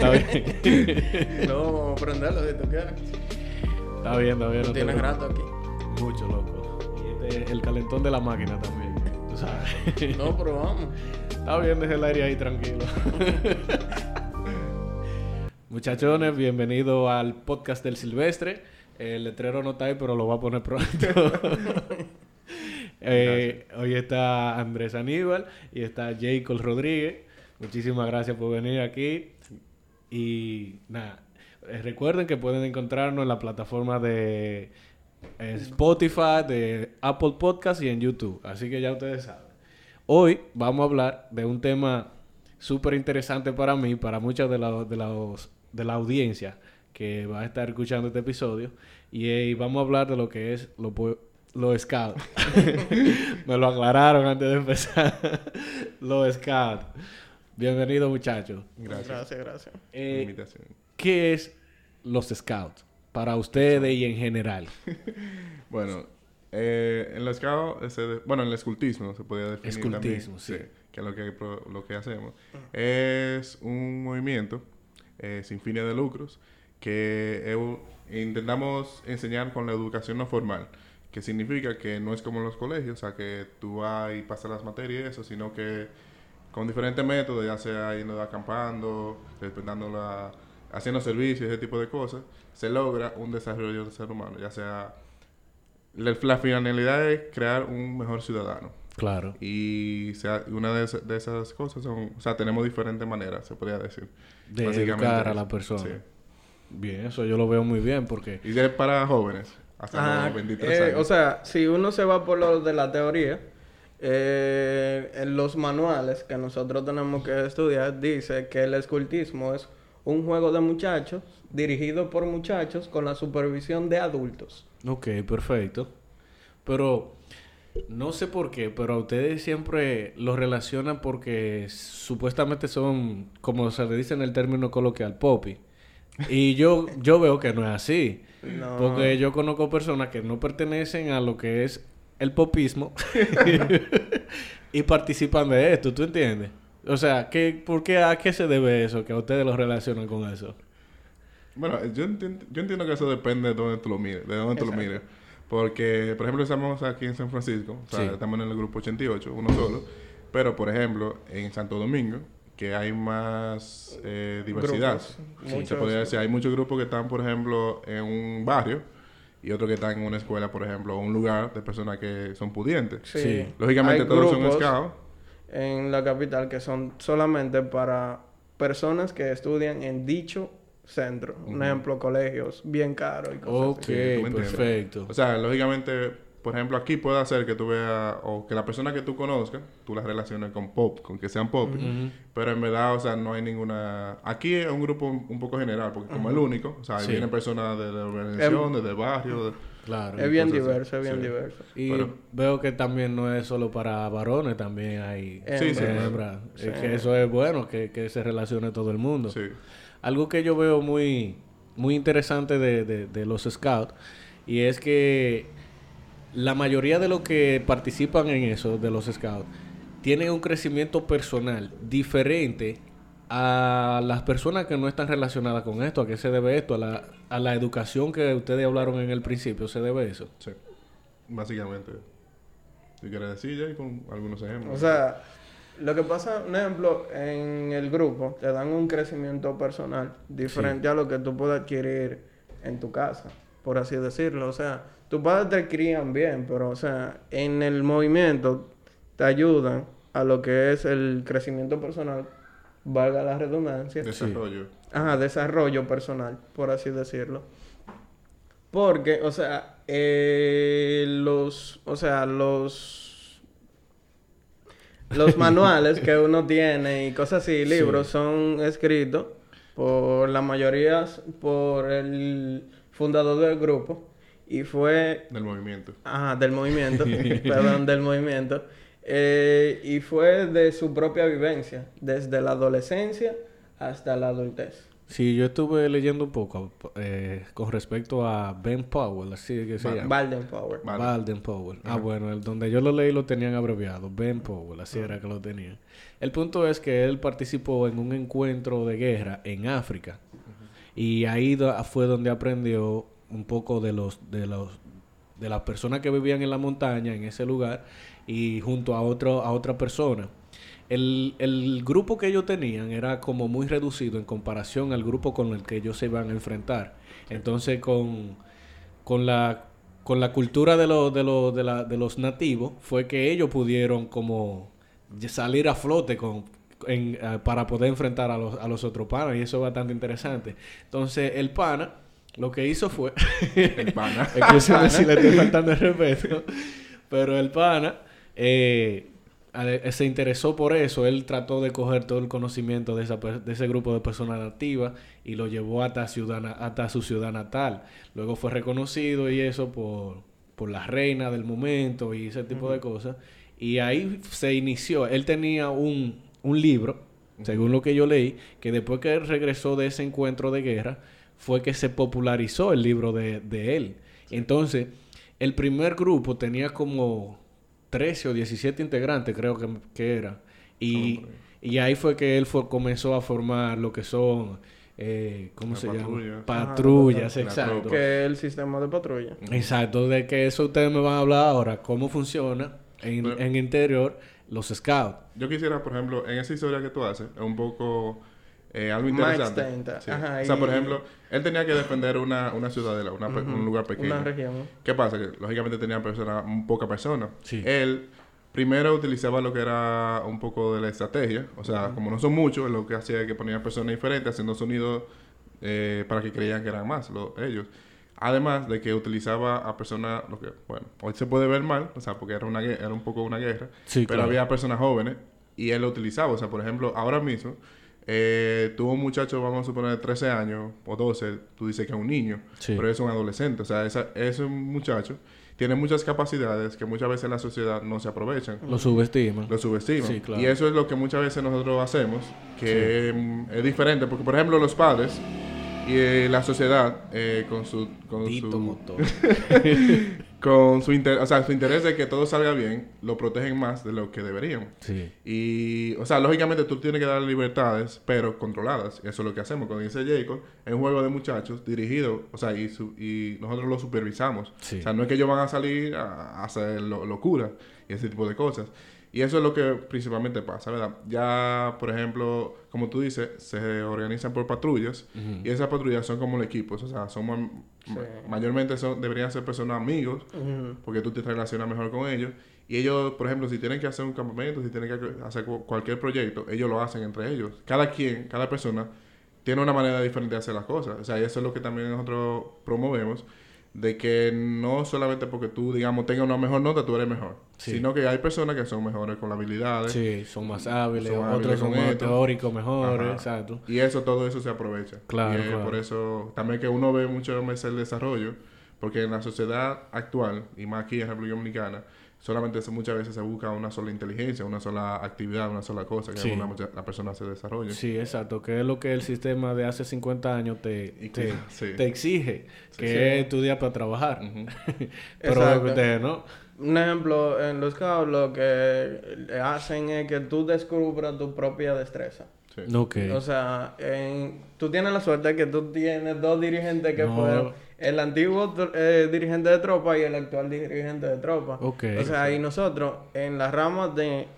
está bien. no, vamos a prenderlo si tú quieres. Está bien, está bien. No tienes preocupes. rato aquí. Mucho, loco. Y este es el calentón de la máquina también. Tú sabes. No, pero vamos. Está bien, deja el aire ahí tranquilo. Muchachones, bienvenidos al podcast del Silvestre. El letrero no está ahí, pero lo va a poner pronto. Eh, hoy está Andrés Aníbal y está Jacob Rodríguez. Muchísimas gracias por venir aquí. Y nada, eh, recuerden que pueden encontrarnos en la plataforma de eh, Spotify, de Apple Podcast y en YouTube. Así que ya ustedes saben. Hoy vamos a hablar de un tema súper interesante para mí, para muchas de, la- de, los- de la audiencia que va a estar escuchando este episodio. Y eh, vamos a hablar de lo que es lo, lo scout. Me lo aclararon antes de empezar. lo scout. Bienvenido muchachos. Gracias Gracias, gracias. por la Eh, invitación. ¿Qué es los scouts? Para ustedes y en general. Bueno, eh, en el scout, ese de- bueno, en el escultismo se podría definir Escultismo, también, sí. que es lo que, lo que hacemos. Es un movimiento eh, sin fines de lucros que intentamos enseñar con la educación no formal, que significa que no es como en los colegios, o sea, que tú vas y pasas las materias y eso, sino que con diferentes métodos, ya sea yendo acampando, respetando la, haciendo servicios, ese tipo de cosas, se logra un desarrollo del ser humano, ya sea la, la finalidad es crear un mejor ciudadano. Claro. Y sea, una de, de esas cosas son, o sea, tenemos diferentes maneras, se podría decir. De educar a la persona. Sí. Bien, eso yo lo veo muy bien porque... Y es para jóvenes, hasta Ah, los 23 eh, años. o sea, si uno se va por lo de la teoría, eh, en los manuales que nosotros tenemos que estudiar, dice que el escultismo es un juego de muchachos dirigido por muchachos con la supervisión de adultos. Ok, perfecto. Pero no sé por qué, pero a ustedes siempre lo relacionan porque supuestamente son, como se le dice en el término coloquial, popi. Y yo, yo veo que no es así. No. Porque yo conozco personas que no pertenecen a lo que es el popismo y participan de esto, ¿tú entiendes? O sea, ¿qué, ¿por qué, ¿a qué se debe eso? Que a ustedes lo relacionan con eso. Bueno, yo entiendo, yo entiendo que eso depende de dónde tú lo mires, de dónde tú lo mires. Porque, por ejemplo, estamos aquí en San Francisco, o sea, Sí. estamos en el grupo 88, uno solo. Pero, por ejemplo, en Santo Domingo, que hay más eh, diversidad. Grupos, Sí, muchos. se podría decir, hay muchos grupos que están, por ejemplo, en un barrio y otros que están en una escuela, por ejemplo, o un lugar de personas que son pudientes. Sí. Sí. Lógicamente, Hay todos son scouts. En la capital que son solamente para personas que estudian en dicho centro. Un ejemplo, colegios bien caros y cosas Ok, así. Perfecto. O sea, lógicamente, por ejemplo, aquí puede hacer que tú veas, o que la persona que tú conozcas, tú las relaciones con pop, con que sean pop. Pero en verdad, o sea, no hay ninguna... Aquí es un grupo un, un poco general, porque como el único, o sea, ahí Sí. vienen personas de la organización, desde el barrio. de- Claro. Es bien diverso, es bien Sí. diverso. Y Pero- veo que también no es solo para varones, también hay Sí, sí. hembras. Sí. Es que eso es bueno, que, que se relacione todo el mundo. Sí. Algo que yo veo muy, muy interesante de, de- de los scouts, y es que la mayoría de los que participan en eso, de los scouts, tienen un crecimiento personal diferente a las personas que no están relacionadas con esto. ¿A qué se debe esto? A la, a la educación que ustedes hablaron en el principio, ¿se debe eso? Sí. Básicamente. ¿Tú quieres decir ya con algunos ejemplos? O sea, lo que pasa, un ejemplo, en el grupo te dan un crecimiento personal diferente a lo que tú puedes adquirir en tu casa, por así decirlo. O sea, tus padres te crían bien, pero, o sea, en el movimiento te ayudan a lo que es el crecimiento personal, valga la redundancia. Desarrollo. Ajá, desarrollo personal, por así decirlo. Porque, o sea, eh, los, o sea, los, los manuales que uno tiene y cosas así, libros, son escritos por la mayoría, por el fundador del grupo y fue Del movimiento. Ajá, del movimiento, perdón, del movimiento. Eh, y fue de su propia vivencia, desde la adolescencia hasta la adultez. Sí, yo estuve leyendo un poco eh, con respecto a Ben Powell, así que se Ba- llama. Balden Power. Vale. Balden Powell. Ah, bueno, el donde yo lo leí lo tenían abreviado. Ben Powell, así era que lo tenían. El punto es que él participó en un encuentro de guerra en África. Y ahí fue donde aprendió un poco de los, de los, de las personas que vivían en la montaña, en ese lugar, y junto a otro, a otra persona. El, el grupo que ellos tenían era como muy reducido en comparación al grupo con el que ellos se iban a enfrentar. Entonces, con, con la con la cultura de los de los de, la- de los nativos fue que ellos pudieron como salir a flote con en, eh, para poder enfrentar a los, a los otros panas y eso es bastante interesante. Entonces el pana lo que hizo fue El pana. Escúchame si le estoy faltando el respeto. Pero el pana eh, se interesó por eso. Él trató de coger todo el conocimiento de, esa, per- de ese grupo de personas nativas y lo llevó hasta, ciudad, na- hasta su ciudad natal. Luego fue reconocido y eso por, por la reina del momento y ese tipo de cosas. Y ahí se inició. Él tenía un, un libro, según lo que yo leí, que después que él regresó de ese encuentro de guerra, fue que se popularizó el libro de, de él. Entonces, el primer grupo tenía como 13 o 17 integrantes, creo que, que era. Y, y ahí fue que él fue- comenzó a formar lo que son, eh, ¿cómo se patrullas. llama? Ajá, Patrullas, la exacto. Que es el sistema de patrulla. Exacto, de que eso ustedes me van a hablar ahora, cómo funciona en, Pero- en interior los scouts. Yo quisiera, por ejemplo, en esa historia que tú haces, es un poco eh, algo interesante. Sí. Ajá, o sea, por ejemplo, él tenía que defender una, una ciudadela, una un lugar pequeño. Una región. ¿Qué pasa? Que lógicamente tenía personas, poca personas. Sí. Él primero utilizaba lo que era un poco de la estrategia. O sea, como no son muchos, él lo que hacía es que ponía personas diferentes haciendo sonidos eh, para que creían que eran más lo- ellos. Además de que utilizaba a personas, lo que, bueno, hoy se puede ver mal, o sea, porque era, una, era un poco una guerra, Sí, pero claro. había personas jóvenes y él lo utilizaba. O sea, por ejemplo, ahora mismo, eh, tuvo un muchacho, vamos a suponer, de 13 años o 12, tú dices que es un niño, Sí. pero es un adolescente. O sea, esa, ese muchacho tiene muchas capacidades que muchas veces en la sociedad no se aprovechan. Lo subestiman. Lo subestiman. Sí, claro. Y eso es lo que muchas veces nosotros hacemos, que mm, es diferente, porque por ejemplo los padres y eh, la sociedad eh, con su... Con Tito su Motor. con su, inter- o sea, su interés de que todo salga bien, lo protegen más de lo que deberían. Sí. Y, o sea, lógicamente tú tienes que dar libertades, pero controladas. Eso es lo que hacemos. Cuando dice Jacob, es un juego de muchachos dirigido, o sea, y, su- y nosotros lo supervisamos. Sí. O sea, no es que ellos van a salir a, a hacer lo- locura y ese tipo de cosas. Y eso es lo que principalmente pasa, ¿verdad? Ya, por ejemplo, como tú dices, se organizan por patrullas y esas patrullas son como equipos, o sea, son ma- ma- mayormente son, deberían ser personas amigos porque tú te relacionas mejor con ellos. Y ellos, por ejemplo, si tienen que hacer un campamento, si tienen que hacer cu- cualquier proyecto, ellos lo hacen entre ellos. Cada quien, cada persona tiene una manera diferente de hacer las cosas. O sea, y eso es lo que también nosotros promovemos, de que no solamente porque tú, digamos, tengas una mejor nota, tú eres mejor, Sí. sino que hay personas que son mejores con las habilidades. Sí, son más hábiles, Son otros hábiles son más teóricos, mejores, Ajá. exacto. Y eso, todo eso se aprovecha. Claro, Y es claro. por eso también que uno ve mucho más el desarrollo, porque en la sociedad actual, y más aquí en República Dominicana, solamente se, muchas veces se busca una sola inteligencia, una sola actividad, una sola cosa, que Sí. una, mucha- la persona se desarrolle. Sí, exacto, que es lo que el sistema de hace 50 años te, Y te, que- sí. te exige, que sí. es estudiar para trabajar. Ujú. Pero no. Un ejemplo, en los scouts lo que hacen es que tú descubras tu propia destreza. Sí. Ok. O sea, en- tú tienes la suerte que tú tienes dos dirigentes que No. fueron el antiguo eh, dirigente de tropa y el actual dirigente de tropa. Ok. O sea, y nosotros, en las ramas de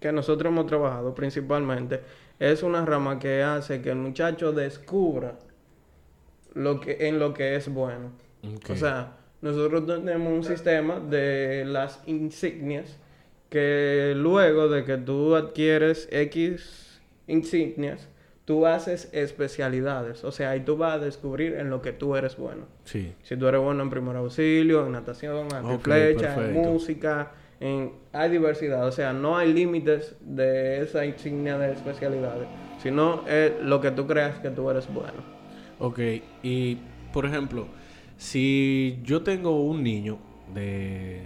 que nosotros hemos trabajado principalmente, es una rama que hace que el muchacho descubra lo que, en lo que es bueno. Ok. O sea, nosotros tenemos un sistema de las insignias que luego de que tú adquieres X insignias, tú haces especialidades. O sea, ahí tú vas a descubrir en lo que tú eres bueno. Sí. Si tú eres bueno en primer auxilio, en natación, en Ok, flecha, en música, en... hay diversidad. O sea, no hay límites de esa insignia de especialidades, sino es lo que tú creas que tú eres bueno. Ok, y por ejemplo, si yo tengo un niño de,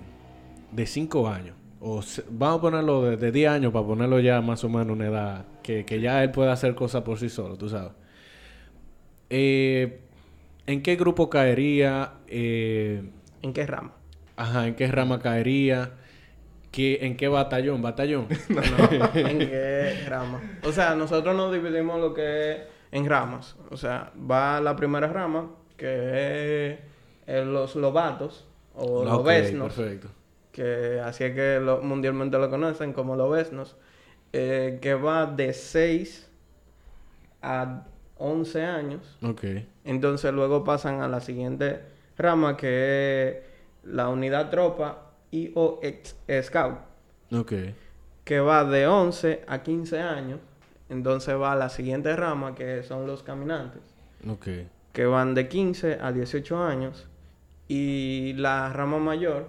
de 5 años, o se- vamos a ponerlo de, de 10 años para ponerlo ya más o menos una edad que, que ya él pueda hacer cosas por sí solo, tú sabes. eh, ¿en qué grupo caería? Eh, ¿En qué rama? ajá, ¿en qué rama caería? ¿Qué, ¿En qué batallón? ¿Batallón? No, ¿En qué rama? O sea, nosotros nos dividimos lo que es en ramas. O sea, va la primera rama, que es los lobatos o Ok, lobesnos. Perfecto. que así es que lo- mundialmente lo conocen como lobesnos, eh, que va de 6 a 11 años. Ok. Entonces luego pasan a la siguiente rama que es la unidad tropa y o ex- scout, Ok. que va de 11 a 15 años. Entonces va a la siguiente rama que son los caminantes, Ok. que van de 15 a 18 años. Y la rama mayor,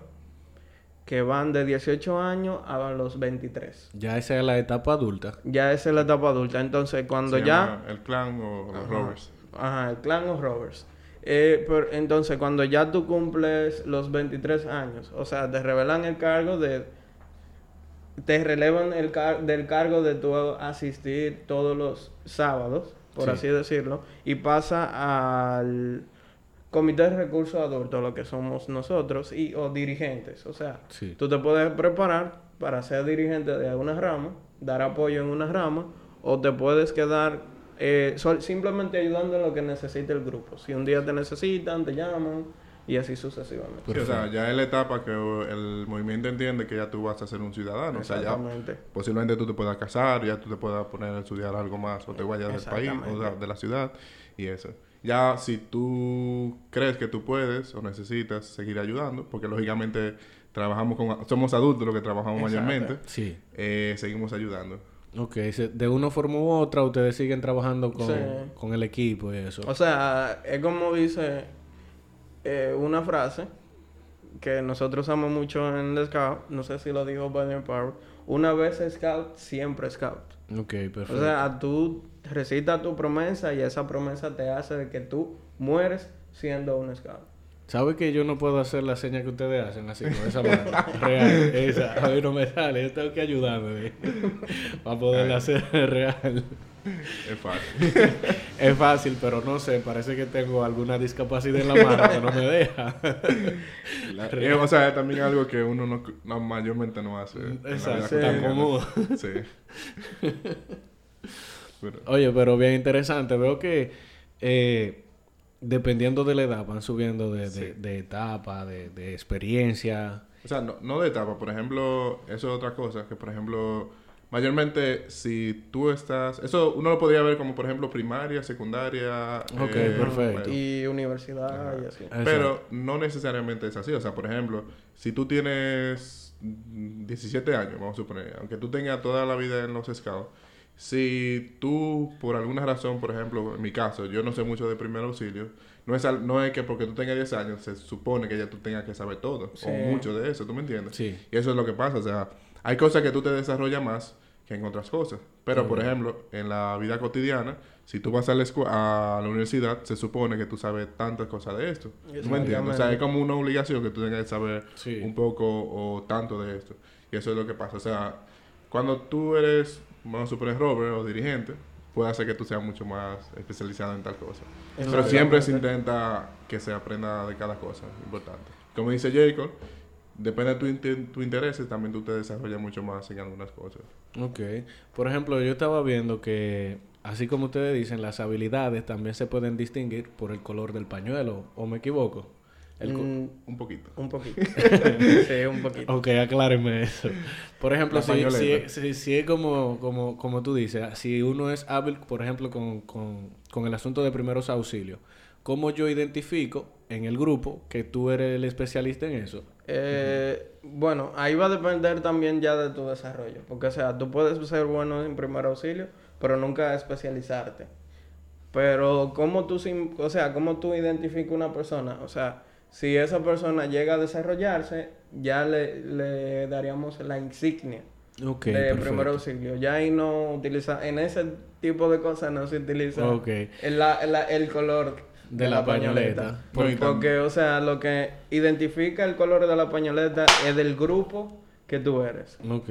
que van de 18 años a los 23. Ya esa es la etapa adulta. Ya esa es la etapa adulta. Entonces, cuando Se ya... llama El clan o los Ajá. rovers. Ajá, el clan of rovers. Eh, pero entonces, cuando ya tú cumples los 23 años, o sea, te revelan el cargo de... Te relevan el car- del cargo de tú asistir todos los sábados, por Sí. así decirlo, y pasa al comité de recursos adultos, lo que somos nosotros, y o dirigentes. O sea, Sí. tú te puedes preparar para ser dirigente de alguna rama, dar apoyo en una rama, o te puedes quedar eh, sol- simplemente ayudando en lo que necesite el grupo. Si un día te necesitan, te llaman, y así sucesivamente. Sí, o sea, ya es la etapa que el movimiento entiende que ya tú vas a ser un ciudadano. O sea, ya posiblemente tú te puedas casar, ya tú te puedas poner a estudiar algo más, o te vayas del país, o de la ciudad, y eso. Ya si tú crees que tú puedes o necesitas seguir ayudando, porque lógicamente trabajamos con, somos adultos los que trabajamos Exacto. mayormente, Sí. eh, seguimos ayudando. Ok. De una forma u otra, ustedes siguen trabajando con, Sí. con el equipo y eso. O sea, es como dice eh, una frase que nosotros usamos mucho en el Scout, no sé si lo dijo Biden Power, una vez Scout, siempre Scout. ok, perfecto. O sea, tú recitas tu promesa y esa promesa te hace de que tú mueres siendo un Scout. ¿Sabe que yo no puedo hacer la seña que ustedes hacen así con esa mano? real, esa. A mí no me sale, yo tengo que ayudarme para poderla hacer real. Es fácil. Es fácil, pero no sé, parece que tengo alguna discapacidad en la mano que no me deja. La- eh, o sea, es también algo que uno no, no- mayormente no hace. Exacto, Sí. tan cómodo. Sí. Pero- Oye, pero bien interesante. Veo que eh, dependiendo de la edad van subiendo de, de, Sí. de etapa, de, de experiencia. O sea, no, no de etapa. Por ejemplo, eso es otra cosa. Que, por ejemplo, mayormente si tú estás... Eso uno lo podría ver como, por ejemplo, primaria, secundaria... Ok, eh, perfecto. bueno. Y universidad y así. Exacto. Pero no necesariamente es así. O sea, por ejemplo, si tú tienes mm, 17 años, vamos a suponer, aunque tú tengas toda la vida en los scouts, si tú, por alguna razón, por ejemplo, en mi caso, yo no sé mucho de primer auxilio, no es, al- no es que porque tú tengas 10 años se supone que ya tú tengas que saber todo, Sí. o mucho de eso, ¿tú me entiendes? Sí. Y eso es lo que pasa, o sea, hay cosas que tú te desarrollas más que en otras cosas. Pero, por ejemplo, en la vida cotidiana, si tú vas a la, a la universidad, se supone que tú sabes tantas cosas de esto. ¿Tú me entiendes? O sea, es como una obligación que tú tengas que saber Sí. un poco o tanto de esto. Y eso es lo que pasa. O sea, cuando tú eres, suponer, Robert o dirigente, puede hacer que tú seas mucho más especializado en tal cosa. Pero siempre se intenta que se aprenda de cada cosa, importante. Como dice Jacob, depende de tu, inte- tu interés, también tú te desarrollas mucho más en algunas cosas. Ok. Por ejemplo, yo estaba viendo que, así como ustedes dicen, las habilidades también se pueden distinguir por el color del pañuelo, ¿o me equivoco? El Mm, Un poquito. un poquito. sí, un poquito. Ok, aclárenme eso. Por ejemplo, si, si, si, si es como, como, como tú dices, si uno es hábil, por ejemplo, con, con, con el asunto de primeros auxilios, ¿cómo yo identifico en el grupo que tú eres el especialista en eso? Eh, bueno, ahí va a depender también ya de tu desarrollo. Porque, o sea, tú puedes ser bueno en primer auxilio, pero nunca especializarte. Pero, ¿cómo tú, o sea, cómo tú identificas una persona? O sea, si esa persona llega a desarrollarse, ya le, le daríamos la insignia Ok, de perfecto. primer auxilio. Ya ahí no utiliza, en ese tipo de cosas no se utiliza el, la- la- el color De la pañoleta. No, y tam- Porque, o sea, lo que identifica el color de la pañoleta es del grupo que tú eres. Ok.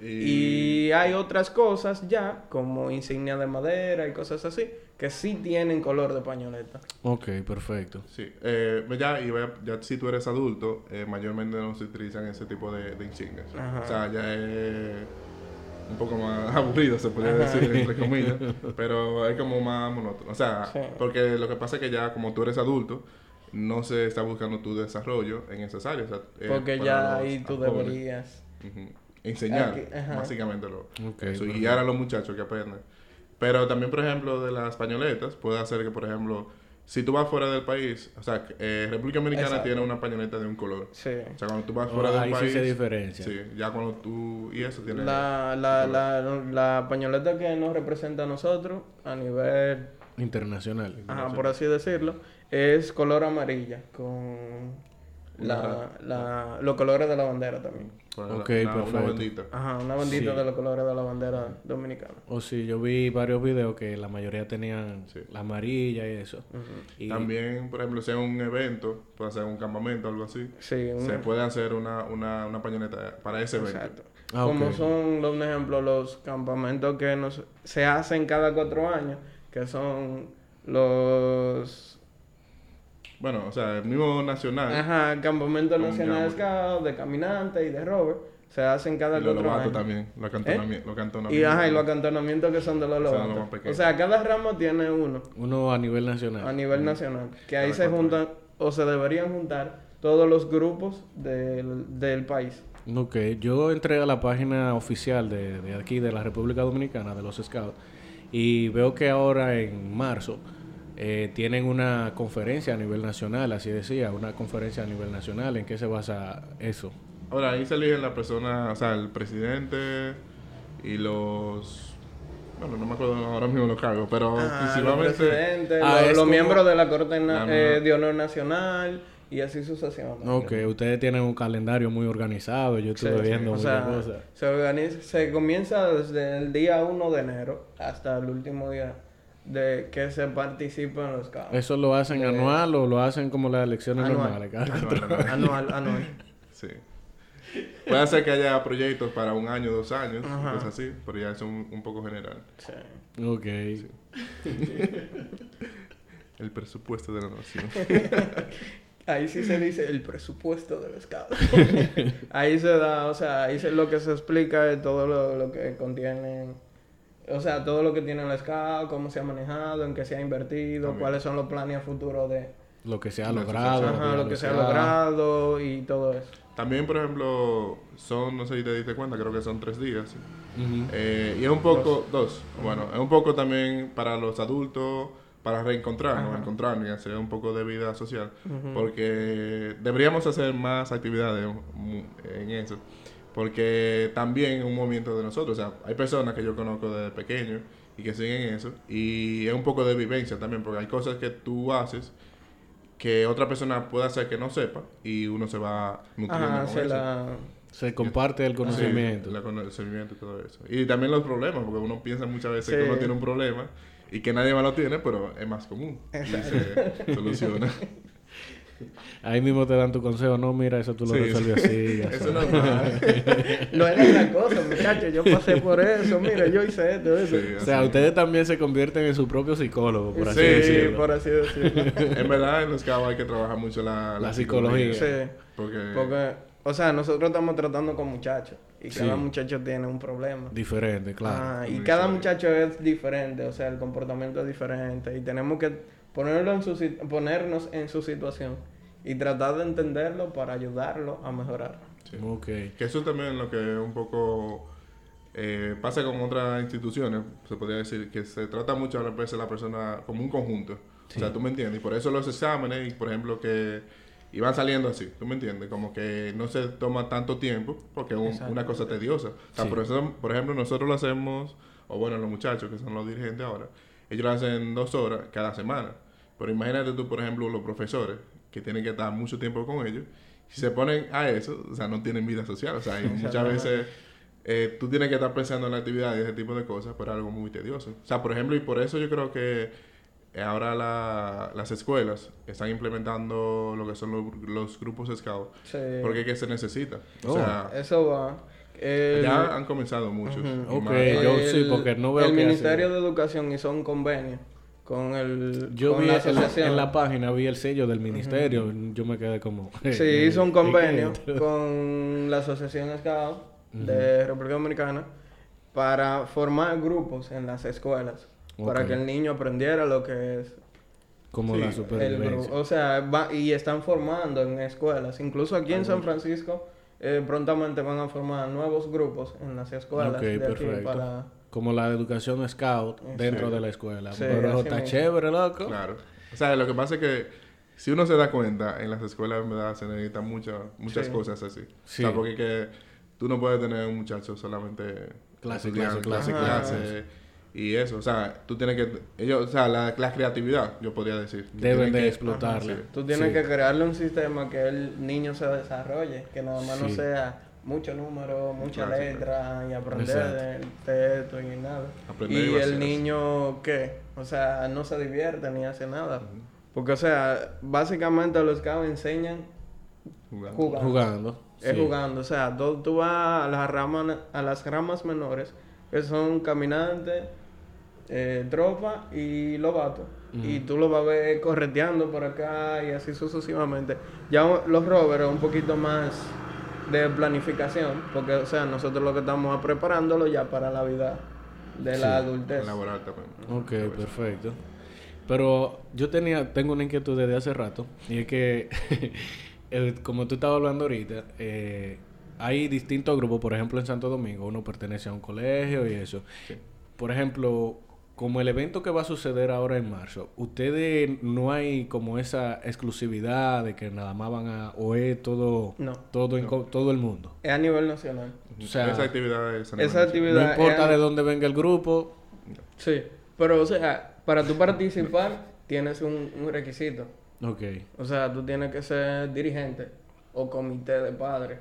Y... hay otras cosas ya, como insignia de madera y cosas así, que sí tienen color de pañoleta. Ok, perfecto. Sí, eh, ya, y ya si tú eres adulto, eh, mayormente no se utilizan ese tipo de, de insignias. Ajá. O sea, ya es un poco más aburrido, se podría Ajá. decir, entre comillas, pero es como más monótono. O sea, Sí. porque lo que pasa es que ya como tú eres adulto, no se está buscando tu desarrollo en esas áreas. o sea, eh, Porque ya ahí tú deberías. Enseñar, Aquí, básicamente, lo, Ok, eso, guiar a los muchachos que aprendan. Pero también, por ejemplo, de las pañoletas, puede hacer que, por ejemplo, si tú vas fuera del país, o sea, eh, República Dominicana Exacto. tiene una pañoleta de un color. Sí. O sea, cuando tú vas Oh, fuera del ahí sí país. se diferencia. Sí, ya cuando tú. Y eso tiene. La, la, la, la pañoleta que nos representa a nosotros a nivel, Internacional. ajá, por así decirlo, es color amarilla con la, la, los colores de la bandera también. Ok, una- una perfecto. bendita. Ajá, una bandita Sí. de los colores de la bandera dominicana. O sí, yo vi varios videos que la mayoría tenían Sí. la amarilla y eso. Y También, por ejemplo, si es un evento, puede ser un campamento o algo así, Sí, un- se puede hacer una, una, una pañoleta para ese evento. Exacto. Ah, Como son, los- un ejemplo, los campamentos que nos, se hacen cada cuatro años, que son los Bueno, o sea, el mismo nacional. ajá, un nacionales campo. Scouts, de caminantes y de rover, se hacen cada Y los cuatro años. también, los acantonami- los Y, acantonamientos. ajá, y los acantonamientos que son de los Son los lobatos. más pequeños. O sea, cada ramo tiene uno uno a nivel nacional. a nivel nacional. Que ahí Cada se juntan, o se deberían juntar, todos los grupos del, del país. Ok, yo entré a la página oficial de, de aquí, de la República Dominicana, de los Scouts, y veo que ahora en marzo eh, tienen una conferencia a nivel nacional, así decía, una conferencia a nivel nacional. ¿En qué se basa eso? Ahora, ahí se eligen la persona, o sea, el presidente y los... Bueno, no me acuerdo ahora mismo los cargos, pero los principalmente... presidentes, Ah, los, es los como- miembros de la Corte na- La- eh, de Honor Nacional y así sucesivamente. Ok, ustedes tienen un calendario muy organizado, yo estuve sí. viendo muchas sea, cosas. se organiza, se comienza desde el día 1 de enero hasta el último día de que se participa en los scouts. ¿Eso lo hacen de- anual o lo hacen como las elecciones Anual. normales? cada Anual, anual. anual, anual. Sí. Puede ser que haya proyectos para un año, dos años, Ajá. cosas así, pero ya es un, un poco general. Sí. Ok. El presupuesto de la nación. Ahí sí se dice el presupuesto del scout. ahí se da, o sea, ahí se, lo que se explica es todo lo, lo que contienen, o sea, todo lo que tiene el scout, cómo se ha manejado, en qué se ha invertido, También. cuáles son los planes a futuro de Lo que se ha logrado. ajá, lo que se ha logrado y todo eso. También, por ejemplo, son, no sé si te diste cuenta, creo que son tres días. Eh, y es un poco, dos. Bueno, es un poco también para los adultos, para reencontrarnos, Ajá. encontrarnos y hacer un poco de vida social. Porque deberíamos hacer más actividades en eso. Porque también es un movimiento de nosotros. O sea, hay personas que yo conozco desde pequeño y que siguen eso. Y es un poco de vivencia también, porque hay cosas que tú haces que otra persona puede hacer que no sepa y uno se va nutriendo Ajá, con se eso. la... Se comparte el conocimiento. Sí, el conocimiento y todo eso. Y también los problemas, porque uno piensa muchas veces que uno tiene un problema y que nadie más lo tiene, pero es más común. Y se soluciona. Ahí mismo te dan tu consejo. No, mira, eso tú lo Sí, así. Eso es normal. No es gran cosa, muchachos. Yo pasé por eso. Mira, yo hice esto, eso. Sí, O sea, ustedes también se convierten en su propio psicólogo, por así Sí, decirlo. por así decirlo. En verdad, en los cabos hay que trabajar mucho la, La psicología. Sí. Porque, Porque, o sea, nosotros estamos tratando con muchachos. Y Sí. cada muchacho tiene un problema. Diferente, claro. Ah, y Muy cada muchacho es diferente, o sea, el comportamiento es diferente. Y tenemos que ponerlo en su, ponernos en su situación y tratar de entenderlo para ayudarlo a mejorar. sí. Ok. Que eso también es lo que un poco eh, pasa con otras instituciones, se podría decir, que se trata mucho a veces la persona como un conjunto. O sea, tú me entiendes. Y por eso los exámenes, y por ejemplo, que iban saliendo así, tú me entiendes. Como que no se toma tanto tiempo porque es un- una cosa tediosa. O sea, Sí. por, eso, por ejemplo, nosotros lo hacemos, o bueno, los muchachos que son los dirigentes ahora, ellos lo hacen dos horas cada semana. Pero imagínate tú, por ejemplo, los profesores que tienen que estar mucho tiempo con ellos. Si se ponen a eso, o sea, no tienen vida social. O sea, y muchas veces eh, tú tienes que estar pensando en la actividad y ese tipo de cosas, pero es algo muy tedioso. O sea, por ejemplo, y por eso yo creo que eh, ahora la- las escuelas están implementando lo que son los, los grupos scout, Sí. porque es que se necesita. O Oh. sea, Eso va. El- Ya han comenzado muchos. Ok, más. yo sí, porque no veo El Ministerio de Educación hizo un convenio con el Yo con vi la en la, asociación. en la página, vi el sello del ministerio. Yo me quedé como. Sí, eh, hizo un ¿y qué convenio con la Asociación Scout de República Dominicana para formar grupos en las escuelas. Para que el niño aprendiera lo que es Como Sí, la el el supervivencia. grupo. O sea, va- y están formando en escuelas. Incluso aquí en San Francisco eh, prontamente van a formar nuevos grupos en las escuelas de aquí perfecto. para... Como la educación scout dentro Sí. de la escuela. Sí, Pero está mismo. chévere, loco. Claro. O sea, lo que pasa es que si uno se da cuenta, en las escuelas en verdad se necesitan muchas muchas Sí. cosas así. Sí. O sea, porque que tú no puedes tener un muchacho solamente Clase, estudiando, clase, clase, clase. clase, y eso. O sea, tú tienes que... Ellos, o sea, la, la creatividad, yo podría decir. Deben de que- explotarla. Ajá, sí. Tú tienes Sí. que crearle un sistema que el niño se desarrolle, que nada más no sea mucho número, mucha Claro, sí, letra y aprender de texto y nada. Aprender y y el niño, ¿qué? O sea, no se divierte ni hace nada. Porque, o sea, básicamente los scouts enseñan Jugando. jugando. Jugando. Es sí. jugando. O sea, tú, tú vas a las, ramas, a las ramas menores, que son caminantes, eh, tropa y lobato. Y tú lo vas a ver correteando por acá y así sucesivamente. Ya los rovers un poquito más de planificación, porque, o sea, nosotros lo que estamos es preparándolo ya para la vida de Sí, la adultez. Laboral también. Ok, perfecto. Pero yo tenía, tengo una inquietud desde hace rato, y es que, como tú estabas hablando ahorita, eh, hay distintos grupos, por ejemplo en Santo Domingo, uno pertenece a un colegio y eso. Por ejemplo, como el evento que va a suceder ahora en marzo, ¿ustedes no hay como esa exclusividad de que nada más van a, o es todo, No. todo, en co- todo el mundo? Es a nivel nacional. O sea, esa actividad es... Esa actividad No importa es a- de dónde venga el grupo, Sí, pero, o sea, para tú participar tienes un, un requisito. ok, O sea, tú tienes que ser dirigente o comité de padres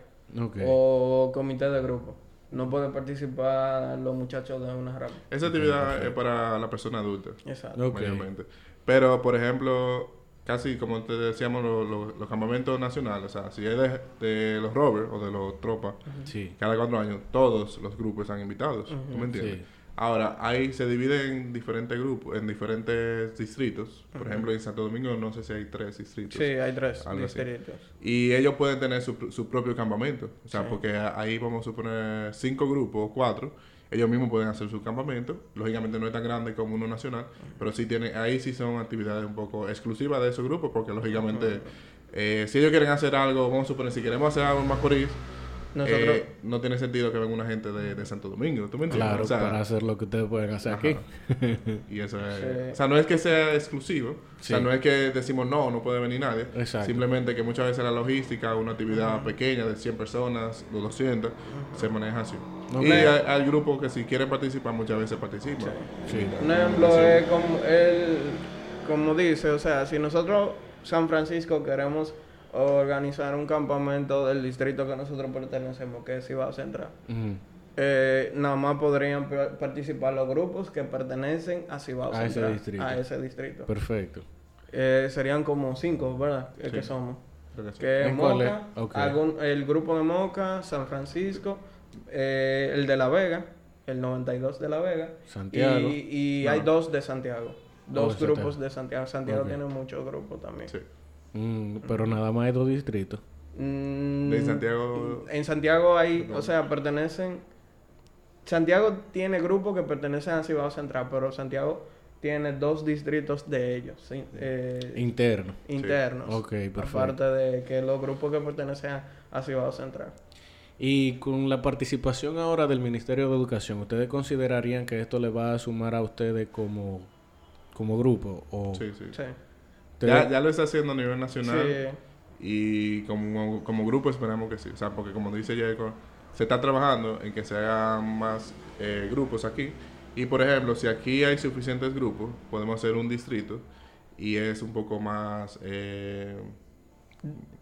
o comité de grupo. No pueden participar los muchachos de una rama. Esa actividad es para la persona adulta. Exacto. Mayormente. Pero, por ejemplo, casi como te decíamos, lo- lo- los campamentos nacionales, o sea, si es de, de los rovers o de los tropas, Sí. cada cuatro años todos los grupos están invitados. ¿Tú me entiendes? Sí. Ahora, ahí se divide en diferentes grupos, en diferentes distritos. Por ejemplo, en Santo Domingo no sé si hay tres distritos. Sí, hay tres así. distritos. Y ellos pueden tener su, su propio campamento. O sea, Sí. porque ahí vamos a suponer cinco grupos o cuatro. Ellos mismos pueden hacer su campamento. Lógicamente no es tan grande como uno nacional, pero sí tiene, ahí sí son actividades un poco exclusivas de esos grupos, porque lógicamente, eh, si ellos quieren hacer algo, vamos a suponer, si queremos hacer algo en Macorís, Nosotros, eh, no tiene sentido que venga una gente de, de Santo Domingo. ¿Tú me entiendes? Claro, O sea, para hacer lo que ustedes pueden hacer aquí. y eso es, Sí. O sea, no es que sea exclusivo. O sea, no es que decimos no, no puede venir nadie. Exacto. Simplemente que muchas veces la logística, una actividad pequeña de 100 personas, de 200, se maneja así. Y hay, hay grupos que si quieren participar, muchas veces participan. Sí. un ejemplo es como él, como dice, o sea, si nosotros, San Francisco, queremos organizar un campamento del distrito que nosotros pertenecemos, que es Cibao Central, eh, nada más podrían pa- participar los grupos que pertenecen a Cibao A ese Central, distrito. a ese distrito. Perfecto. Eh, serían como cinco, ¿verdad? Sí. Que somos. Que. Moca, algún- el grupo de Moca, San Francisco, eh, el de La Vega, el 92 de La Vega. Santiago. Y, y Ah. hay dos de Santiago. Dos de grupos Santiago. de Santiago. Santiago tiene muchos grupos también. Sí. Mm, pero nada más hay dos distritos. Mm, De Santiago- En Santiago hay, o sea, pertenecen. Santiago tiene grupos que pertenecen a Cibao Central, pero Santiago tiene dos distritos de ellos, sí, eh, Interno. internos. Ok, perfecto. Aparte de que los grupos que pertenecen a, a Cibao Central. Y con la participación ahora del Ministerio de Educación, ¿ustedes considerarían que esto le va a sumar a ustedes como, como grupo? O Sí, sí. Sí. Ya, ya lo está haciendo a nivel nacional. Sí. Y como, como grupo esperamos que sí. O sea, porque como dice Jacob, se está trabajando en que se hagan más eh, grupos aquí. Y por ejemplo, si aquí hay suficientes grupos, podemos hacer un distrito y es un poco más eh,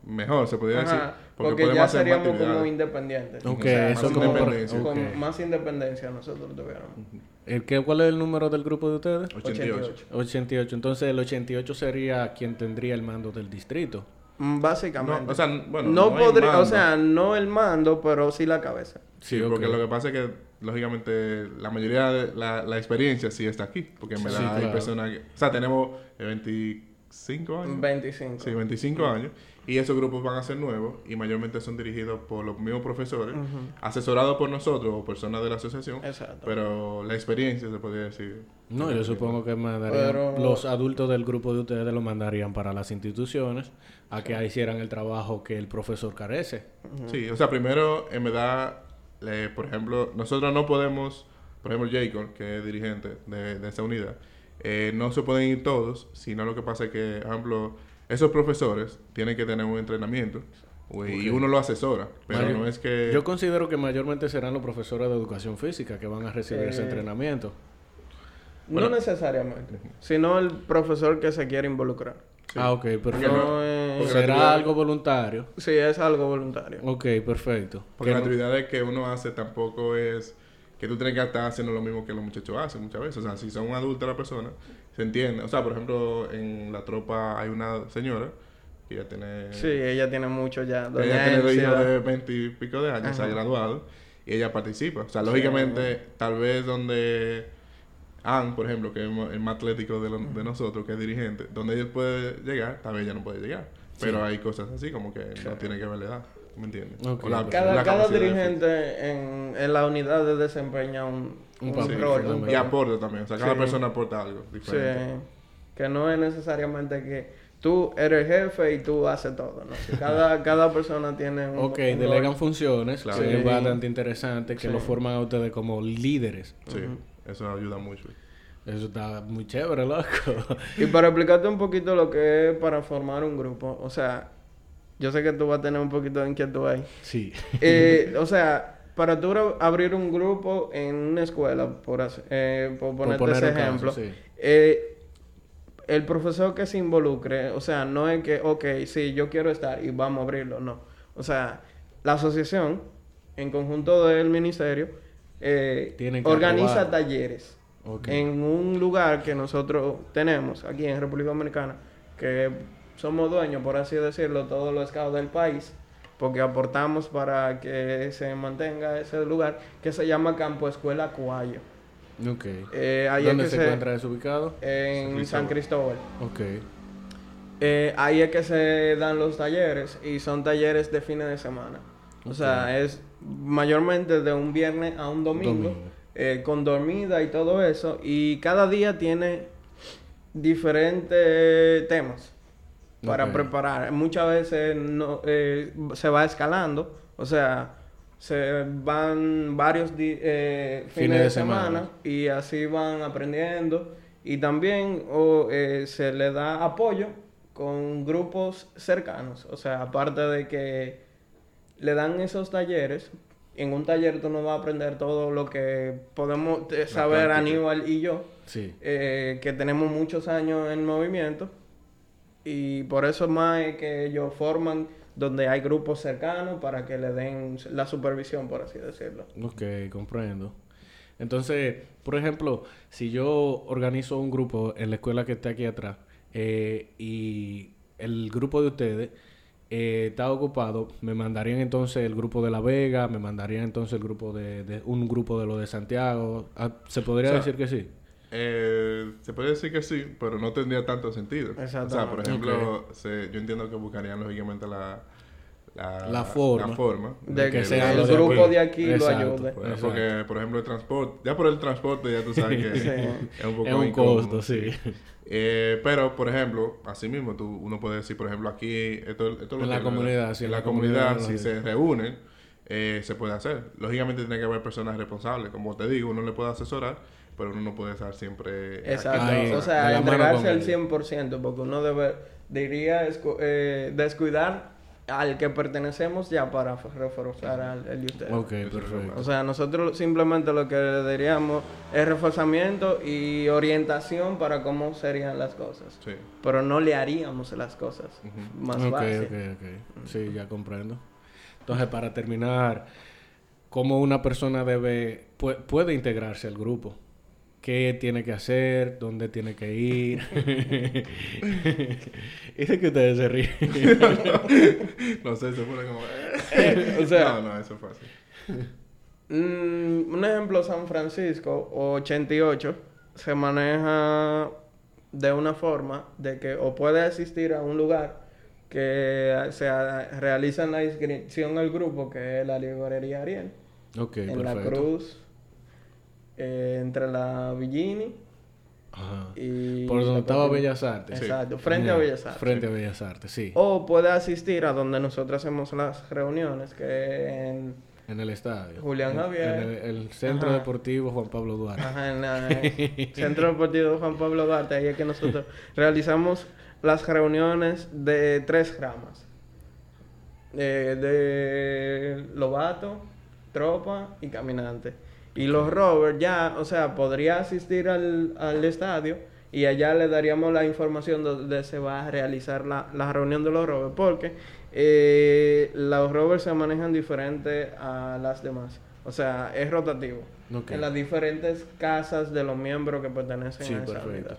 mejor, se podría decir. Porque, porque, podemos ya hacer más seríamos como independientes. Ok, O sea, eso más como... por- independencia. ok. con más independencia nosotros tuviéramos. ¿El qué, ¿Cuál es el número del grupo de ustedes? 88. 88. Entonces el 88 sería quien tendría el mando del distrito. Mm, Básicamente. No, o sea, bueno, no, no hay podría, o sea, no el mando, pero sí la cabeza. Sí, porque ok. lo que pasa es que, lógicamente, la mayoría de la, la experiencia sí está aquí. Porque en Sí, verdad sí, hay claro. personas que... O sea, tenemos eh, 25 años. 25. Sí, 25 años. Y esos grupos van a ser nuevos y mayormente son dirigidos por los mismos profesores, asesorados por nosotros o personas de la asociación. Exacto. Pero la experiencia se podría decir. No, yo supongo que mandarían, Pero- los adultos del grupo de ustedes lo mandarían para las instituciones a que hicieran el trabajo que el profesor carece. Sí, o sea, primero, en verdad, le- por ejemplo, nosotros no podemos, por ejemplo, Jacob, que es dirigente de, de esa unidad, eh, no se pueden ir todos, sino lo que pasa es que, por ejemplo, esos profesores tienen que tener un entrenamiento y uno lo asesora, pero Mayor- no es que... Yo considero que mayormente serán los profesores de educación física que van a recibir ese Eh, entrenamiento. No necesariamente, sino el profesor que se quiere involucrar. Sí. Ah, ok, perfecto. No ¿Será algo voluntario? Sí, es algo voluntario. Ok, perfecto. Porque Que la no- actividad que uno hace tampoco es que tú tienes que estar haciendo lo mismo que los muchachos hacen muchas veces. O sea, si son adultas la persona, se entiende. O sea, por ejemplo, en la tropa hay una señora que ya tiene... Sí, ella tiene mucho ya. Doña ella tiene dos hijos de 20 y pico de años, se ha graduado y ella participa. O sea, Sí. lógicamente, tal vez donde Ann, por ejemplo, que es el más atlético de, lo- de nosotros, que es dirigente, donde ella puede llegar, tal vez ella no puede llegar. Pero hay cosas así como que no tiene que ver la edad. ¿Me entiendes? La- Cada, la cada dirigente en, en la unidad de desempeña un, Un un papel, rol. un Y aporta también. O sea, cada Sí. persona aporta algo Sí, diferente. que no es necesariamente que tú eres jefe y tú haces todo, ¿no? Cada, cada persona tiene un, Ok, un delegan rol. funciones, Claro. es bastante interesante, que Sí. lo forman a ustedes como líderes. Sí, eso ayuda mucho. Eso está muy chévere, loco. Y para explicarte un poquito lo que es para formar un grupo, o sea, yo sé que tú vas a tener un poquito de inquietud ahí. sí. Eh, o sea, para tú abrir un grupo en una escuela, por, hacer- eh, por ponerte poner ese caso, ejemplo, sí. eh, el profesor que se involucre, o sea, no es que, ok, sí, yo quiero estar y vamos a abrirlo, no. O sea, la asociación, en conjunto del ministerio, eh, organiza talleres en un lugar que nosotros tenemos aquí en República Dominicana, que somos dueños, por así decirlo, todos los scouts del país, porque aportamos para que se mantenga ese lugar, que se llama Campo Escuela Cuayo. Ok. Eh, ahí es ¿Dónde que se, encuentra eso ubicado? En San San Cristóbal. Ok. Eh, ahí es que se dan los talleres y son talleres de fines de semana. O sea, es mayormente de un viernes a un domingo, Domingo. eh, con dormida y todo eso. Y cada día tiene diferentes temas para preparar. Muchas veces no, eh, se va escalando, o sea, se van varios eh, fines, de, semana, y así van aprendiendo. Y también o, eh, se le da apoyo con grupos cercanos. O sea, aparte de que le dan esos talleres, en un taller tú no vas a aprender todo lo que podemos saber. Aníbal y yo Sí. eh, que tenemos muchos años en movimiento y por eso más es que ellos forman donde hay grupos cercanos para que le den la supervisión, por así decirlo. Ok, comprendo. Entonces, por ejemplo, si yo organizo un grupo en la escuela que está aquí atrás eh, y el grupo de ustedes eh, está ocupado, me mandarían entonces el grupo de La Vega, me mandarían entonces el grupo de, de- un grupo de lo de Santiago. Ah, ¿Se podría O sea, decir que sí? Eh, se puede decir que sí, pero no tendría tanto sentido. O sea, por ejemplo, se- yo entiendo que buscarían lógicamente la, la, La forma. la forma De que que sea el de grupo aquí. de aquí lo Exacto, ayude. pues. Porque, por ejemplo, el transporte, ya por el transporte ya tú sabes que Sí. es un poco Es un incómodo. costo, sí. Eh, pero, por ejemplo, así mismo, tú, uno puede decir, por ejemplo, aquí, esto, esto es lo En la que- comunidad, sí, en en la la comunidad, comunidad, si se reúnen, eh, se puede hacer. Lógicamente tiene que haber personas responsables. Como te digo, uno le puede asesorar, pero uno no puede estar siempre... aquí. Exacto. Ahí, o sea, entregarse al ellos. 100%, porque uno debe, diría, eh, descuidar al que pertenecemos ya para reforzar al el de ustedes. Ok, perfecto. O sea, nosotros simplemente lo que le diríamos es reforzamiento y orientación para cómo serían las cosas. Sí. Pero no le haríamos las cosas Ujú. más ok, fácil. ok, ok. Sí, ya comprendo. Entonces, para terminar, ¿cómo una persona debe pu- puede integrarse al grupo? ¿Qué tiene que hacer? ¿Dónde tiene que ir? Dice que ustedes se ríen. no sé, se pone como... O sea- no, no, eso es fácil. Mm, un ejemplo, San Francisco, 88, se maneja de una forma de que o puede asistir a un lugar que se realizan la inscripción al grupo, que es la librería Ariel, Ok, en la. Cruz, eh, entre la Villini Ajá. y... Por donde estaba. Bellas Artes. Exacto, frente a Bellas Artes. Frente a Bellas Artes, sí. O puede asistir a donde nosotros hacemos las reuniones, que en, En el estadio. Julián Javier. En el, el Centro Ajá. Deportivo Juan Pablo Duarte. ajá, en la- eh, Centro Deportivo Juan Pablo Duarte, ahí es que nosotros realizamos las reuniones de tres ramas. Eh, de Lobato, Tropa y Caminante. Y los rovers ya, o sea, podría asistir al, al estadio y allá le daríamos la información donde se va a realizar la, la reunión de los rovers, porque eh, los rovers se manejan diferente a las demás. O sea, es rotativo. En las diferentes casas de los miembros que pertenecen Sí, a esa perfecto. unidad.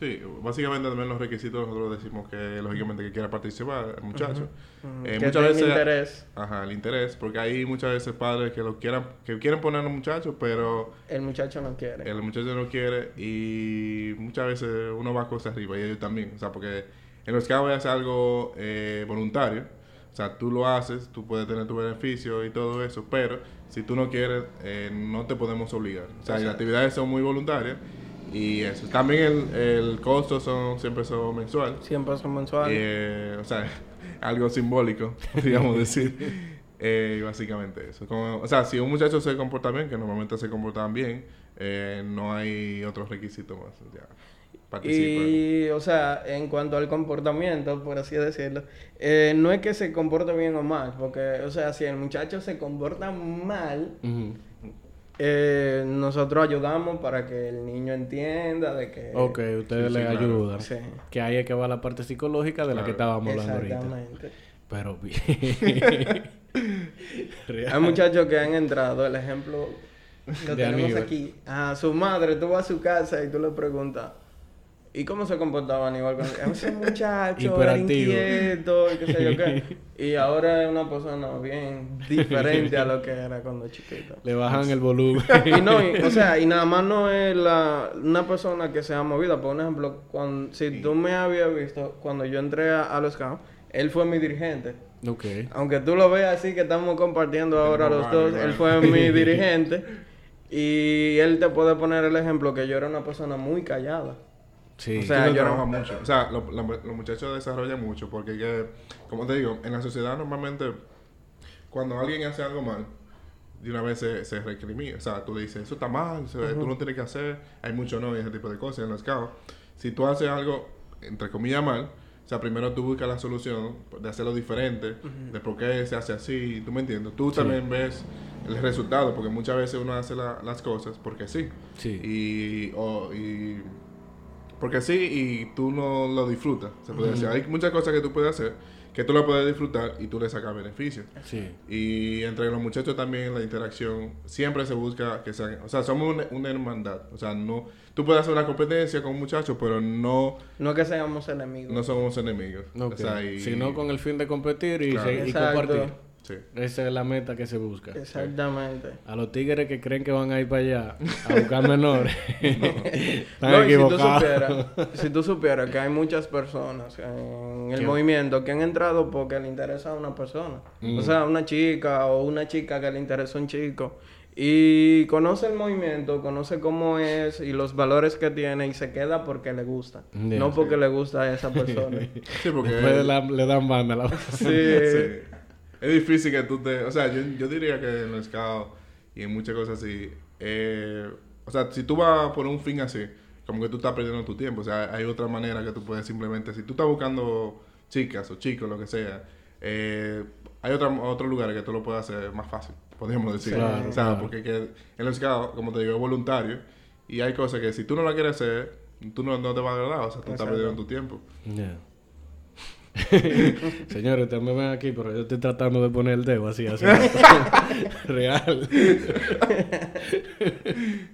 Sí, básicamente también los requisitos nosotros decimos que lógicamente que quiera participar el muchacho. Ujú. Eh, que muchas tenga veces interés. Ajá, el interés, porque hay muchas veces padres que lo quieran que quieren poner a un muchacho, pero El muchacho no quiere. el muchacho no quiere y muchas veces uno va cosas arriba y ellos también, o sea, porque en los scouts es algo eh, voluntario, o sea, tú lo haces, tú puedes tener tu beneficio y todo eso, pero si tú no quieres, eh, no te podemos obligar, o sea, las actividades son muy voluntarias y eso. También el, el costo son siempre son mensual. 100 pesos mensuales. Eh, o sea, algo simbólico, podríamos decir. Eh, y básicamente eso. Como- o sea, si un muchacho se comporta bien, que normalmente se comportan bien, eh, no hay otros requisitos más. Ya, participa. Y, o sea, en cuanto al comportamiento, por así decirlo, eh, no es que se comporte bien o mal, porque, o sea, si el muchacho se comporta mal, Ujú. Eh, nosotros ayudamos para que el niño entienda de que... Ok, ustedes sí, le ayudan. Sí. Que ahí es que va la parte psicológica de la que estábamos hablando ahorita. Exactamente. Pero bien. Hay muchachos que han entrado, el ejemplo lo De tenemos aquí. A su madre, tú vas a su casa y tú le preguntas, ¿y cómo se comportaba Aníbal? con Ese muchacho era inquieto y qué sé yo qué. Y ahora es una persona bien diferente a lo que era cuando chiquito. Le bajan el volumen. Y no, y- o sea, y nada más no es la, una persona que se ha movido. Por un ejemplo, cuando, si tú me habías visto cuando yo entré a, a los Scouts, él fue mi dirigente. ok. Aunque tú lo veas así que estamos compartiendo ahora Igual, los dos, igual. él fue mi dirigente y él te puede poner el ejemplo que yo era una persona muy callada. Sí. O sea, yo trabaja no- mucho. O sea, lo- lo- los muchachos desarrollan mucho porque, que, como te digo, en la sociedad normalmente, cuando alguien hace algo mal, de una vez se, se recrimina. O sea, tú le dices, eso está mal, se- tú no tienes que hacer, hay mucho no y ese tipo de cosas en los scouts. Si tú haces algo, entre comillas, mal, o sea, primero tú buscas la solución de hacerlo diferente, de por qué se hace así, tú me entiendes. Tú también ves el resultado, porque muchas veces uno hace la- las cosas porque sí. Sí. Y, o- y porque sí, y tú no lo disfrutas. Se puede decir. Hay muchas cosas que tú puedes hacer que tú las puedes disfrutar y tú le sacas beneficio. Sí. Y entre los muchachos también la interacción siempre se busca que sean, o sea, somos una, una hermandad. O sea, no, tú puedes hacer una competencia con un muchacho, pero no, No que seamos enemigos. no somos enemigos. Ok. O sea, y, Sino con el fin de competir y, Claro. se- y compartir. Sí. Esa es la meta que se busca. Exactamente. A los tigres que creen que van a ir para allá a buscar menores. Están No, y si tú equivocados. supieras, si tú supieras que hay muchas personas en el ¿Qué? movimiento que han entrado porque le interesa a una persona. Mm. O sea, una chica o una chica que le interesa a un chico. Y conoce el movimiento, conoce cómo es y los valores que tiene y se queda porque le gusta. No sí. porque le gusta a esa persona. Sí, porque Después la- le dan banda a la sí. Sí. Es difícil que tú te... O sea, yo, yo diría que en los scouts y en muchas cosas así... eh, o sea, si tú vas por un fin así, como que tú estás perdiendo tu tiempo. O sea, hay otra manera que tú puedes simplemente... Si tú estás buscando chicas o chicos, lo que sea, eh, hay otra, otro lugar que tú lo puedes hacer más fácil, podríamos decir. Claro, o sea, claro. porque que en los scouts, como te digo, es voluntario. Y hay cosas que si tú no la quieres hacer, tú no, no te va a agradar. O sea, tú estás perdiendo tu tiempo. Ya. Señores, ustedes me ven aquí, pero yo estoy tratando de poner el dedo así, así. Real.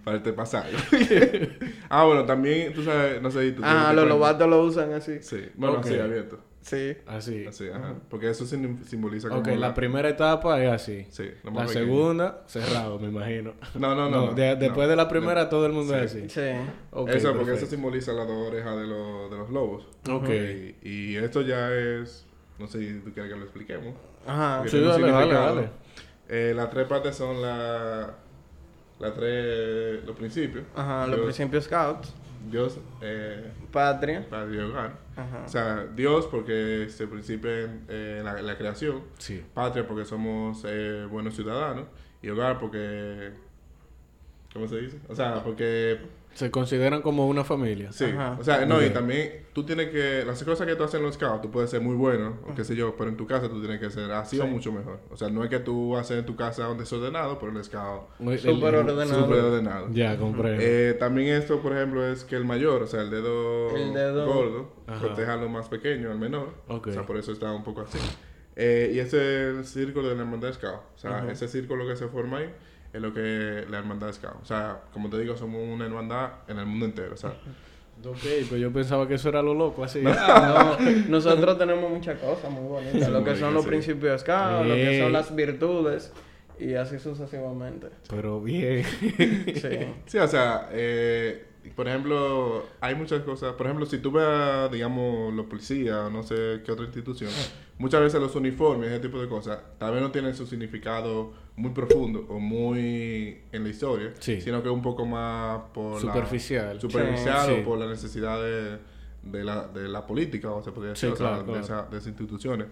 Para este pasaje. ah, bueno, también, tú sabes, no sé si tú... Ah, los lobatos lo usan así. Sí, bueno, Ok. sí, abierto. Sí. Así. Así, ajá. Porque eso sim- simboliza como Ok, la primera etapa es así. Sí, lo La segunda, cerrado, me imagino. No, no, no. no, de- no. después de la primera, todo el mundo Sí. es así. Sí. Eso, porque perfecto. eso simboliza las dos orejas de, los de los lobos. Ok. Y, y esto ya es... No sé si tú quieres que lo expliquemos. Ajá. Porque Sí, dale, dale, significado. dale. Eh, las tres partes son la, las tres... Los principios. Ajá, los principios scouts. Dios, eh, Patria. Padre y hogar. Ajá. O sea, Dios porque se principia en eh, la, la creación. Sí. Patria porque somos eh, buenos ciudadanos. Y hogar porque... ¿Cómo se dice? O sea, porque... Se consideran como una familia. Sí. Ajá. O sea, no, y también tú tienes que... Las cosas que tú haces en los scouts, tú puedes ser muy bueno, o qué sé yo, pero en tu casa tú tienes que ser así o mucho mejor. O sea, no es que tú haces en tu casa un desordenado, pero en el scout Muy- Súper ordenado. súper ordenado. Ya, comprendo. Eh, también esto, por ejemplo, es que el mayor, o sea, el dedo, El dedo- gordo, Ajá. proteja a lo más pequeño, al menor. Ok. O sea, por eso está un poco así. Eh, y ese es el círculo de la hermandad Scout. O sea, ese círculo que se forma ahí es lo que la hermandad Scout. O sea, como te digo, somos una hermandad en el mundo entero. O sea, Ok, pues yo pensaba que eso era lo loco, así. Ah, no, nosotros tenemos muchas cosas muy bonitas. Sí, lo que son los sí. principios scouts, lo que son las virtudes. Y así sucesivamente. Pero bien. Sí. sí, o sea, eh, por ejemplo, hay muchas cosas. Por ejemplo, si tú ves, digamos, los policías o no sé qué otra institución, muchas veces los uniformes, ese tipo de cosas, tal vez no tienen su significado muy profundo o muy en la historia, Sí. sino que un poco más por la- Superficial. Sí. o por la necesidad de, de, la, de la política, o se podría Sí, decir, o sea, claro, de, esa- de esas instituciones.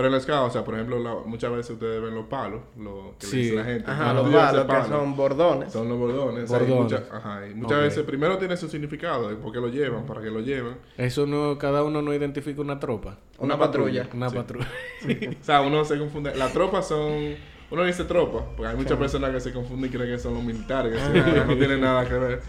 Pero en el SCAO, o sea, por ejemplo, la- muchas veces ustedes ven los palos, lo que le dice la gente. Ajá, los palos que son bordones. Son los bordones. o sea, muchas- ajá, y muchas Ok. veces primero tiene su significado de por qué lo llevan, para qué lo llevan. Eso no, cada uno no identifica una tropa. Una patrulla. Una Sí. patrulla. O sea, uno se confunde. Las tropas son. Uno dice tropa, porque hay muchas personas que se confunden y creen que son los militares, que sí, no tienen nada que ver.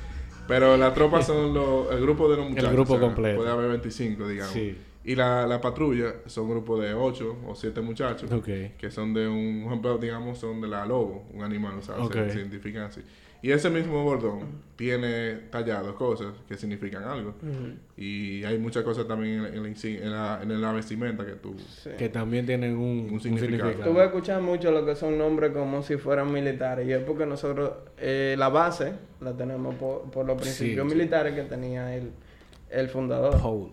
Pero las tropas son los, el grupo de los muchachos. grupo o sea, completo. Puede haber 25, digamos. Sí. Y la, la patrulla son un grupo de 8 o 7 muchachos. Que son de un, ejemplo, digamos, son de la lobo, un animal, o sea, Ok. se, se identifican así. Y ese mismo bordón tiene tallados cosas que significan algo. Y hay muchas cosas también en, en la, insi- en, la, en la vestimenta que tú... Sí. Que también tienen un, Un un significado. significado. Tú vas a escuchar mucho lo que son nombres como si fueran militares. Y es porque nosotros, eh, la base la tenemos por, por los principios sí. militares que tenía el, el fundador. Paul.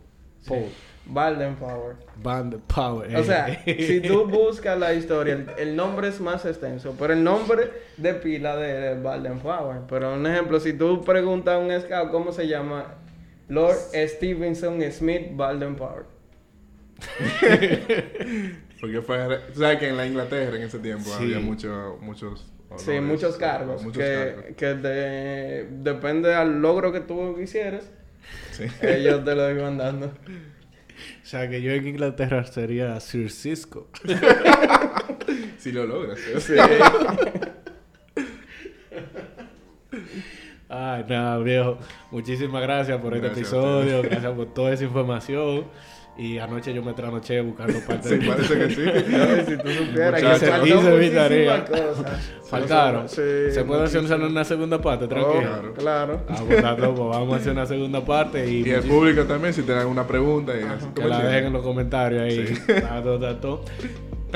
Sí. Baden-Powell. Band Power. O sea, si tú buscas la historia, el, el nombre es más extenso, pero el nombre de pila de, de Baden-Powell. Pero un ejemplo, si tú preguntas a un scout cómo se llama, Lord Stevenson Smith Baden-Powell. Porque fue... Tú sabes que en la Inglaterra en ese tiempo Sí. había mucho, muchos... Sí, muchos o cargos. Muchos que cargos. que de- depende al logro que tú hicieras, Sí. ellos te lo iban dando. O sea, que yo en Inglaterra sería Sir Cisco. si lo logras. ¿eh? Sí. Ay, nada, viejo. Muchísimas gracias por este Gracias a episodio. Gracias por toda esa información. Y anoche yo me trasnoché buscando parte Sí, de parece que sí. Si tú supieras que faltó Hice mi tarea. Faltaron. Sí, Se puede hacer una segunda parte, Oh, tranquilo. Claro. claro. Ah, pues pues vamos a hacer una segunda parte y, Y el público también, si tienen alguna pregunta. Y que ¿cómo la dejen en los comentarios ahí.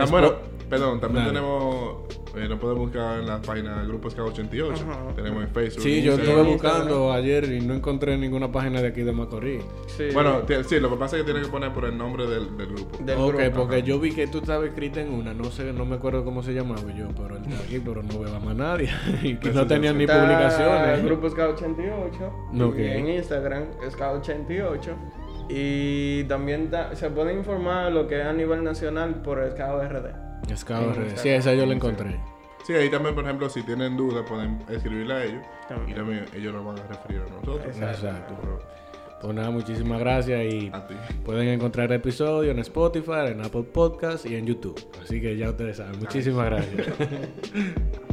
Espo- bueno, perdón, también Dale. tenemos, eh, nos pueden buscar en la página Grupo Scout 88. Ajá. Tenemos en Facebook. Sí, yo estuve buscando ayer y no encontré ninguna página de aquí de Macorís. Sí. Bueno, sí, lo que pasa es que tiene que poner por el nombre del, del grupo. Del ok, grupo. porque yo vi que tú estabas escrita en una, no sé, no me acuerdo cómo se llamaba yo, pero él está aquí, pero no veo a más nadie. y que no tenían ni publicaciones. El grupo Scout 88. Ok. Y en Instagram, Scout 88. Y también ta- se puede informar lo que es a nivel nacional por Scout RD. RD. Sí, esa yo la encontré. Sí, ahí también, por ejemplo, si tienen dudas, pueden escribirle a ellos. También. Y también ellos nos van a referir a nosotros. Exacto. Pero Pues nada, muchísimas gracias y A ti. pueden encontrar el episodio en Spotify, en Apple Podcast y en YouTube. Así que ya ustedes saben. Muchísimas gracias.